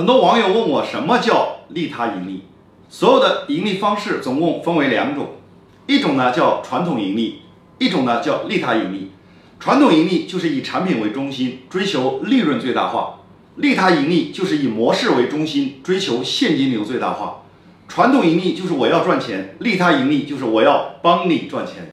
很多网友问我什么叫利他盈利所有的盈利方式总共分为两种一种呢叫传统盈利一种呢叫利他盈利。传统盈利就是以产品为中心追求利润最大化利他盈利就是以模式为中心追求现金流最大化。传统盈利就是我要赚钱利他盈利就是我要帮你赚钱。